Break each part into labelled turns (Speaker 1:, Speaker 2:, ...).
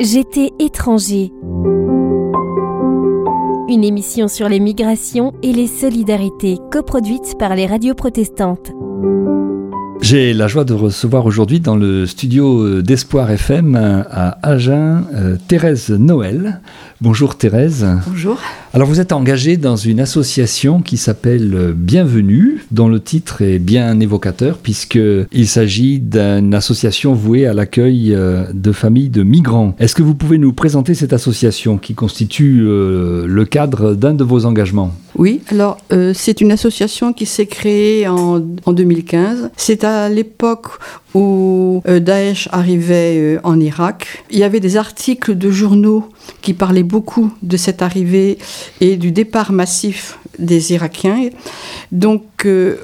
Speaker 1: J'étais étranger. Une émission sur les migrations et les solidarités coproduite par les radios protestantes.
Speaker 2: J'ai la joie de recevoir aujourd'hui dans le studio d'Espoir FM à Agen euh, Thérèse Noël. Bonjour Thérèse.
Speaker 3: Bonjour.
Speaker 2: Alors vous êtes engagée dans une association qui s'appelle Bienvenue, dont le titre est bien évocateur puisqu'il s'agit d'une association vouée à l'accueil euh, de familles de migrants. Est-ce que vous pouvez nous présenter cette association qui constitue euh, le cadre d'un de vos engagements?
Speaker 3: Oui, alors euh, c'est une association qui s'est créée en, en 2015. C'est à l'époque où Daesh arrivait en Irak. Il y avait des articles de journaux qui parlaient beaucoup de cette arrivée et du départ massif des Irakiens. Donc, euh,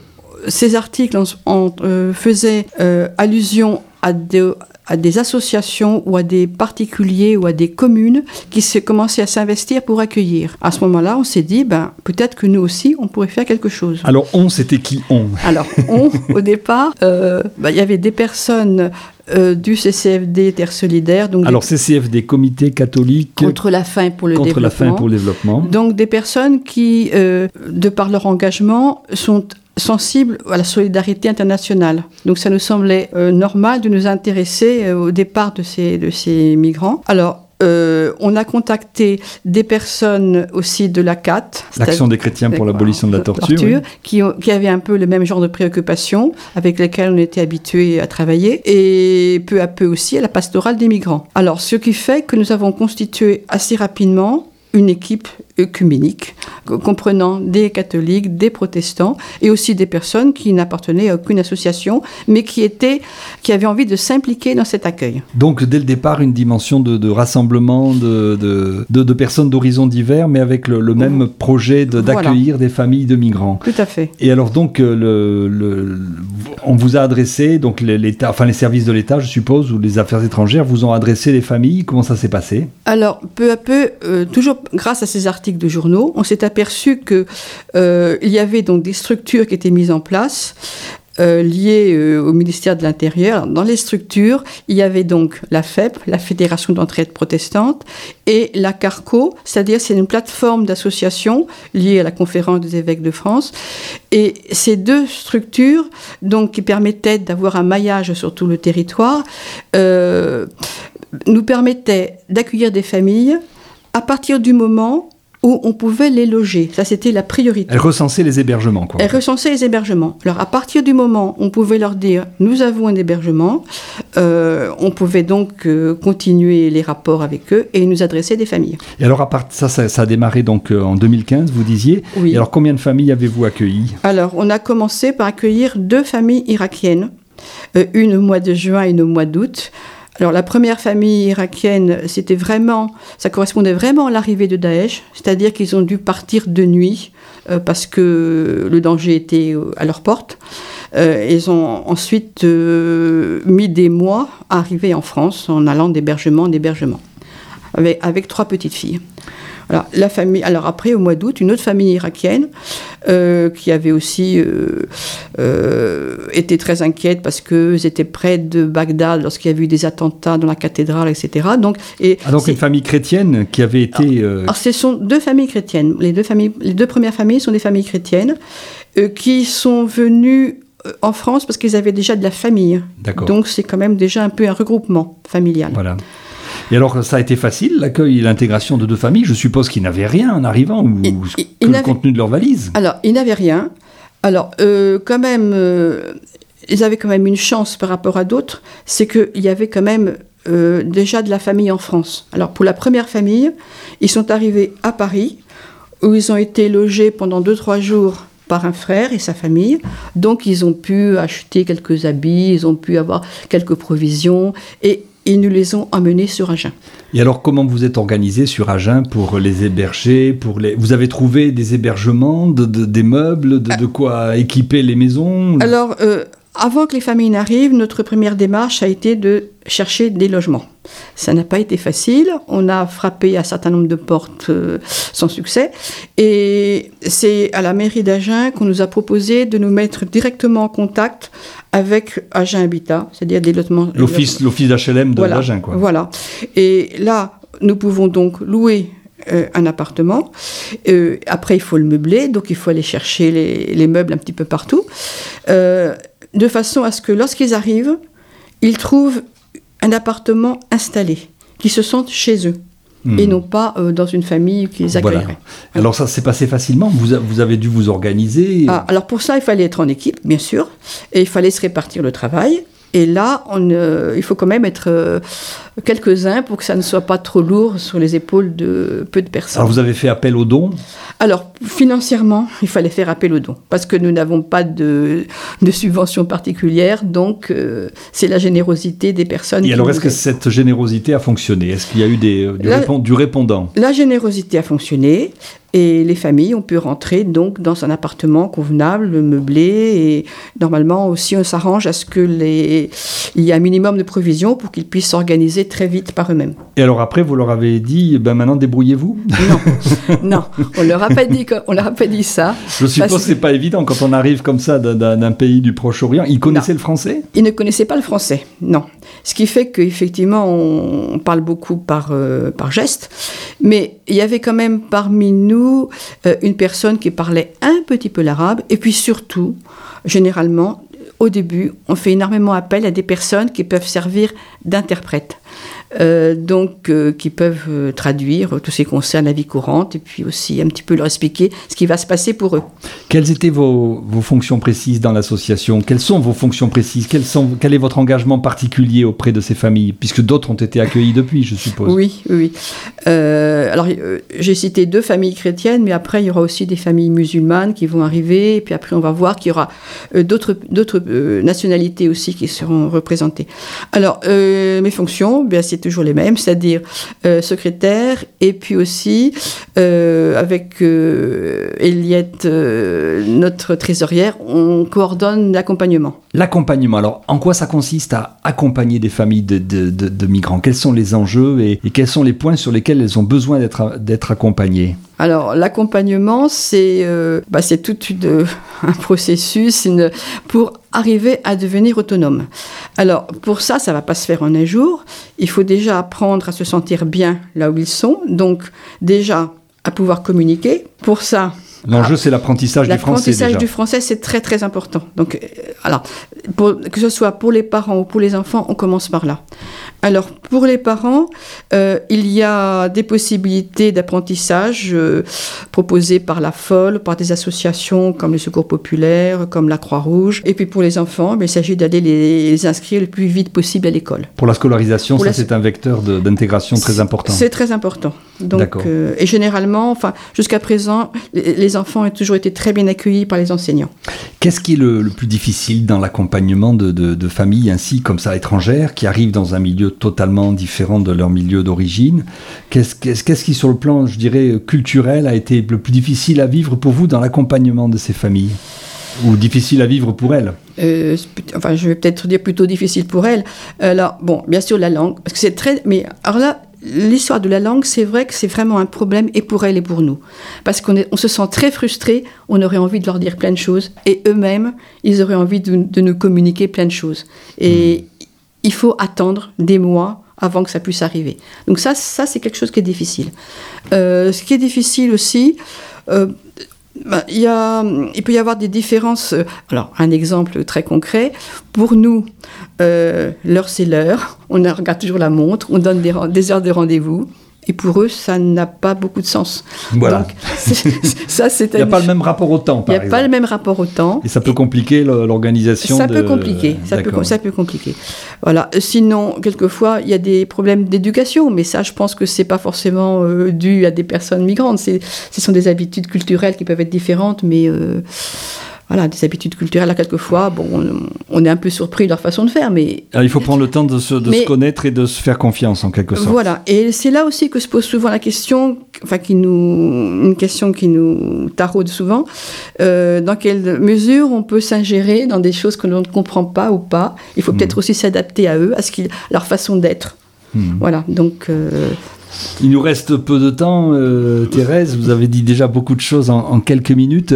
Speaker 3: ces articles en, euh, faisaient euh, allusion à des, à des associations ou à des particuliers ou à des communes qui se commençaient à s'investir pour accueillir. À ce moment-là, on s'est dit, ben, peut-être que nous aussi, on pourrait faire quelque chose.
Speaker 2: Alors, on, c'était qui on?
Speaker 3: Alors, on, au départ, ben, il y avait des personnes euh, du CCFD Terre Solidaire.
Speaker 2: Donc Alors CCFD, Comité catholique
Speaker 3: contre la faim pour le
Speaker 2: contre
Speaker 3: développement.
Speaker 2: la faim pour le développement.
Speaker 3: Donc des personnes qui, euh, de par leur engagement, sont sensibles à la solidarité internationale. Donc ça nous semblait euh, normal de nous intéresser au départ de ces, de ces migrants. Alors euh, on a contacté des personnes aussi de la CAT,
Speaker 2: l'Action des chrétiens pour l'abolition de la torture,
Speaker 3: torture qui, qui, avaient un peu le même genre de préoccupations avec lesquelles on était habitué à travailler, et peu à peu aussi à la pastorale des migrants. Alors, ce qui fait que nous avons constitué assez rapidement une équipe œcuménique, comprenant des catholiques, des protestants et aussi des personnes qui n'appartenaient à aucune association, mais qui, étaient, qui avaient envie de s'impliquer dans cet accueil.
Speaker 2: Donc dès le départ, une dimension de, rassemblement de, de, de personnes d'horizons divers, mais avec le, même projet d'accueillir des familles de migrants.
Speaker 3: Tout à fait.
Speaker 2: Et alors donc, euh, le, le on vous a adressé, donc l'État, enfin les services de l'État, je suppose, ou les affaires étrangères, vous ont adressé les familles. Comment ça s'est passé?
Speaker 3: Alors, peu à peu, euh, toujours grâce à ces articles de journaux, on s'est aperçu qu'il euh, y avait donc des structures qui étaient mises en place. Euh, liées euh, au ministère de l'Intérieur. Dans les structures, il y avait donc la FEP, la Fédération d'entraide protestante, et la CARCO, c'est-à-dire c'est une plateforme d'associations liée à la Conférence des évêques de France. Et ces deux structures, donc qui permettaient d'avoir un maillage sur tout le territoire, nous permettaient d'accueillir des familles à partir du moment où on pouvait les loger. Ça, c'était la priorité.
Speaker 2: Elle recensait les hébergements, quoi.
Speaker 3: Elle recensait les hébergements. Alors, à partir du moment où on pouvait leur dire, nous avons un hébergement, euh, on pouvait donc euh, continuer les rapports avec eux et nous adresser des familles.
Speaker 2: Et alors, à part ça, ça, ça a démarré donc euh, en 2015, vous disiez.
Speaker 3: Oui.
Speaker 2: Et alors, combien de familles avez-vous accueillies?
Speaker 3: Alors, on a commencé par accueillir deux familles irakiennes, une au mois de juin et une au mois d'août. Alors la première famille irakienne, c'était vraiment, ça correspondait vraiment à l'arrivée de Daesh, c'est-à-dire qu'ils ont dû partir de nuit euh, parce que le danger était à leur porte. Euh, ils ont ensuite euh, mis des mois à arriver en France en allant d'hébergement en hébergement, avec trois petites filles. Alors, la famille, alors après, au mois d'août, une autre famille irakienne euh, qui avait aussi euh, euh, été très inquiète parce qu'ils étaient près de Bagdad lorsqu'il y a eu des attentats dans la cathédrale, etc. Donc, et
Speaker 2: ah, donc une famille chrétienne qui avait été...
Speaker 3: Alors, alors, ce sont deux familles chrétiennes. Les deux, familles, les deux premières familles sont des familles chrétiennes qui sont venues en France parce qu'ils avaient déjà de la famille. Donc c'est quand même déjà un peu un regroupement familial.
Speaker 2: Voilà. Et alors, ça a été facile, l'accueil et l'intégration de deux familles Je suppose qu'ils n'avaient rien en arrivant, ou
Speaker 3: il,
Speaker 2: il, que le contenu de leur valise
Speaker 3: Alors, ils n'avaient rien. Alors, euh, quand même, euh, ils avaient quand même une chance par rapport à d'autres, c'est qu'il y avait quand même euh, déjà de la famille en France. Alors, pour la première famille, ils sont arrivés à Paris, où ils ont été logés pendant deux, trois jours par un frère et sa famille. Donc, ils ont pu acheter quelques habits, ils ont pu avoir quelques provisions, et ils nous les ont emmenés sur Agen.
Speaker 2: Et alors, comment vous êtes organisé sur Agen pour les héberger pour les... Vous avez trouvé des hébergements, de, de, des meubles, de, de, quoi équiper les maisons?
Speaker 3: Alors, euh, avant que les familles n'arrivent, notre première démarche a été de chercher des logements. Ça n'a pas été facile. On a frappé un certain nombre de portes euh, sans succès. Et c'est à la mairie d'Agen qu'on nous a proposé de nous mettre directement en contact avec Agen Habitat, c'est-à-dire des logements.
Speaker 2: L'office, l'office d'HLM de
Speaker 3: voilà,
Speaker 2: Agen, quoi.
Speaker 3: Voilà. Et là, nous pouvons donc louer euh, un appartement. Euh, après, il faut le meubler, donc il faut aller chercher les, les meubles un petit peu partout, euh, de façon à ce que lorsqu'ils arrivent, ils trouvent un appartement installé, qu'ils se sentent chez eux.
Speaker 2: Hmm.
Speaker 3: Et non pas euh, dans une famille qui les
Speaker 2: Voilà.
Speaker 3: accueillerait.
Speaker 2: Alors ça s'est passé facilement. Vous, a- vous avez dû vous organiser.
Speaker 3: Ah, alors pour ça, il fallait être en équipe, bien sûr, et il fallait se répartir le travail. Et là, on, euh, il faut quand même être euh, quelques-uns pour que ça ne soit pas trop lourd sur les épaules de peu de personnes.
Speaker 2: Alors vous avez fait appel aux dons?
Speaker 3: Alors, financièrement, il fallait faire appel aux dons, parce que nous n'avons pas de, de subvention particulière, donc euh, c'est la générosité des personnes.
Speaker 2: Et alors est-ce que cette générosité a fonctionné? Est-ce qu'il y a eu des, du, répon- du répondant?
Speaker 3: La générosité a fonctionné, et les familles ont pu rentrer donc dans un appartement convenable, meublé, et normalement aussi on s'arrange à ce que les, il y ait un minimum de provisions pour qu'ils puissent s'organiser très vite par eux-mêmes.
Speaker 2: Et alors après, vous leur avez dit, ben maintenant débrouillez-vous.
Speaker 3: Non, non, on leur a pas dit, on leur a pas dit ça.
Speaker 2: Je suppose
Speaker 3: Parce-
Speaker 2: que c'est pas évident quand on arrive comme ça d'un- pays du Proche-Orient. Ils connaissaient le français?
Speaker 3: Ils ne connaissaient pas le français, non. Ce qui fait qu'effectivement, on, on parle beaucoup par, euh, par geste, mais il y avait quand même parmi nous euh, une personne qui parlait un petit peu l'arabe, et puis surtout, généralement, au début, on fait énormément appel à des personnes qui peuvent servir d'interprètes. Euh, donc, euh, qui peuvent euh, traduire tout ce qui concerne la vie courante et puis aussi un petit peu leur expliquer ce qui va se passer pour eux.
Speaker 2: Quelles étaient vos, vos fonctions précises dans l'association? Quelles sont vos fonctions précises? Sont, Quel est votre engagement particulier auprès de ces familles? Puisque d'autres ont été accueillis depuis, je suppose.
Speaker 3: Oui, oui. Euh, alors, j'ai cité deux familles chrétiennes, mais après, il y aura aussi des familles musulmanes qui vont arriver. Et puis après, on va voir qu'il y aura d'autres d'autres, nationalités aussi qui seront représentées. Alors, mes fonctions, bien, c'est toujours les mêmes, c'est-à-dire euh, secrétaire, et puis aussi, euh, avec euh, Eliette, notre trésorière, on coordonne l'accompagnement.
Speaker 2: L'accompagnement, alors en quoi ça consiste à accompagner des familles de, de- de- migrants? Quels sont les enjeux et, quels sont les points sur lesquels elles ont besoin d'être accompagnées?
Speaker 3: Alors, l'accompagnement, c'est euh, bah, tout une- un processus pour arriver à devenir autonome. Alors, pour ça, ça va pas se faire en un jour. Il faut déjà apprendre à se sentir bien là où ils sont. Donc, déjà, à pouvoir communiquer. Pour ça,
Speaker 2: L'enjeu, c'est l'apprentissage du français
Speaker 3: L'apprentissage du français, c'est très très important. Donc, euh, alors, pour- que ce soit pour les parents ou pour les enfants, on commence par là. Alors, pour les parents, euh, il y a des possibilités d'apprentissage euh, proposées par la FOL, par des associations comme le Secours Populaire, comme la Croix-Rouge. Et puis pour les enfants, ben, il s'agit d'aller les, les inscrire le plus vite possible à l'école.
Speaker 2: Pour la scolarisation,
Speaker 3: Pour
Speaker 2: ça
Speaker 3: la-
Speaker 2: c'est un vecteur d'intégration très important.
Speaker 3: C'est très important. Donc,
Speaker 2: D'accord.
Speaker 3: euh, et généralement, enfin, jusqu'à présent, les, les enfants ont toujours été très bien accueillis par les enseignants.
Speaker 2: Qu'est-ce qui est le, le plus difficile dans l'accompagnement de, de- de familles ainsi comme ça étrangères qui arrivent dans un milieu totalement différent de leur milieu d'origine? Qu'est-ce qui, sur le plan, je dirais, culturel, a été le plus difficile à vivre pour vous dans l'accompagnement de ces familles? Ou difficile à vivre pour elles?
Speaker 3: Euh, enfin, je vais peut-être dire plutôt difficile pour elle. Alors, bon, bien sûr, la langue, parce que c'est très. Mais alors là, l'histoire de la langue, c'est vrai que c'est vraiment un problème et pour elle et pour nous. Parce qu'on on se sent très frustré, on aurait envie de leur dire plein de choses, et eux-mêmes, ils auraient envie de, de nous communiquer plein de choses. Et il faut attendre des mois avant que ça puisse arriver. Donc ça, ça c'est quelque chose qui est difficile. Euh, ce qui est difficile aussi, euh, ben, il, y a, il peut y avoir des différences. euh, Alors, un exemple très concret. Pour nous, euh, l'heure, c'est l'heure. On regarde toujours la montre, on donne des, des heures de rendez-vous. Et pour eux, ça n'a pas beaucoup de sens.
Speaker 2: Voilà.
Speaker 3: Donc, ça, c'est
Speaker 2: Il n'y a pas le même rapport au temps,
Speaker 3: Il n'y a pas le même rapport au temps.
Speaker 2: Et ça peut compliquer l'organisation
Speaker 3: Ça
Speaker 2: de-
Speaker 3: peut compliquer, ça peut,
Speaker 2: D'accord.
Speaker 3: ça peut compliquer. Voilà. Sinon, quelquefois, il y a des problèmes d'éducation, mais ça, je pense que c'est pas forcément euh, dû à des personnes migrantes. Ce sont des habitudes culturelles qui peuvent être différentes, mais euh, voilà, des habitudes culturelles. Là, quelquefois, bon, on, on est un peu surpris de leur façon de faire, mais
Speaker 2: Alors, il faut prendre le temps de, se, de
Speaker 3: Mais-
Speaker 2: se connaître et de se faire confiance, en quelque sorte.
Speaker 3: Voilà, et c'est là aussi que se pose souvent la question, enfin qui nous, une question qui nous taraude souvent, euh, dans quelle mesure on peut s'ingérer dans des choses que l'on ne comprend pas ou pas. Il faut peut-être aussi s'adapter à eux, à ce qu'ils, leur façon d'être. Hmm. Voilà, donc. Euh,
Speaker 2: il nous reste peu de temps, euh, Thérèse. Vous avez dit déjà beaucoup de choses en, en quelques minutes.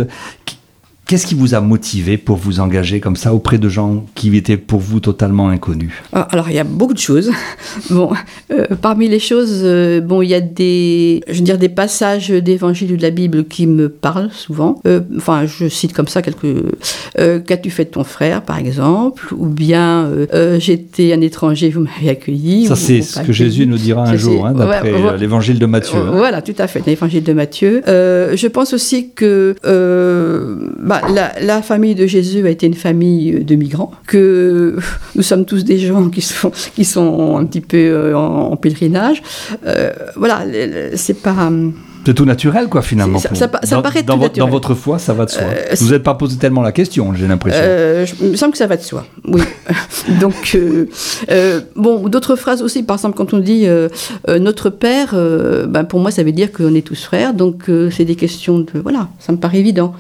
Speaker 2: Qu'est-ce qui vous a motivé pour vous engager comme ça auprès de gens qui étaient pour vous totalement inconnus?
Speaker 3: Ah, Alors, il y a beaucoup de choses. bon, euh, parmi les choses, euh, bon, il y a des, je veux dire, des passages d'évangile ou de la Bible qui me parlent souvent. Euh, enfin, je cite comme ça quelques. Qu'as-tu fait de ton frère, par exemple? Ou bien, j'étais un étranger, vous m'avez accueilli.
Speaker 2: Ça, c'est ce que Jésus nous dira un jour, hein, d'après l'évangile de Matthieu. Hein.
Speaker 3: Voilà, tout à fait, l'évangile de Matthieu. je pense aussi que. Bah, la, famille de Jésus a été une famille de migrants, que nous sommes tous des gens qui sont, qui sont un petit peu euh, en, pèlerinage. Euh, voilà, c'est pas.
Speaker 2: C'est tout naturel, quoi, finalement. Ça,
Speaker 3: dans, paraît
Speaker 2: tout naturel. Dans votre foi, ça va de soi. Euh, vous n'êtes pas posé tellement la question, j'ai l'impression.
Speaker 3: il me semble que ça va de soi, oui. Donc, bon, d'autres phrases aussi, par exemple, quand on dit notre Père, ben, pour moi, ça veut dire qu'on est tous frères. Donc, c'est des questions de. Voilà, ça me paraît évident.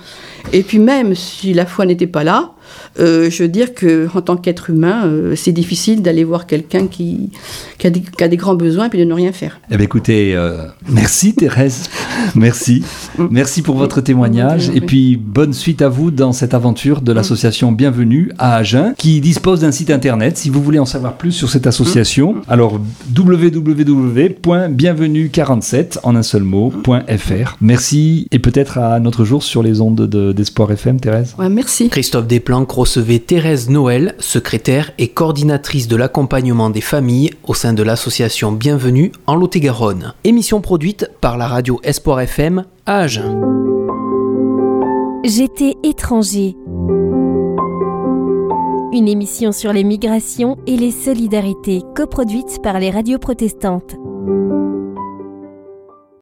Speaker 3: Et puis même si la foi n'était pas là, euh, je veux dire qu'en tant qu'être humain, euh, c'est difficile d'aller voir quelqu'un qui, qui, a des, grands besoins et puis de ne rien faire.
Speaker 2: Eh bien, écoutez, euh, merci Thérèse, merci. Mm. Merci pour votre témoignage et puis bonne suite à vous dans cette aventure de mm. l'association Bienvenue à Agen qui dispose d'un site internet si vous voulez en savoir plus sur cette association. Mm. Alors www.bienvenue47 en un seul mot.fr. Merci et peut-être à notre jour sur les ondes d'Espoir FM, Thérèse.
Speaker 3: Ouais, merci.
Speaker 4: Christophe Desplanques recevait Thérèse Noël, secrétaire et coordinatrice de l'accompagnement des familles au sein de l'association Bienvenue en Lot-et-Garonne. Émission produite par la radio Espoir FM
Speaker 1: J'étais étranger. Une émission sur les migrations et les solidarités coproduite par les radios protestantes.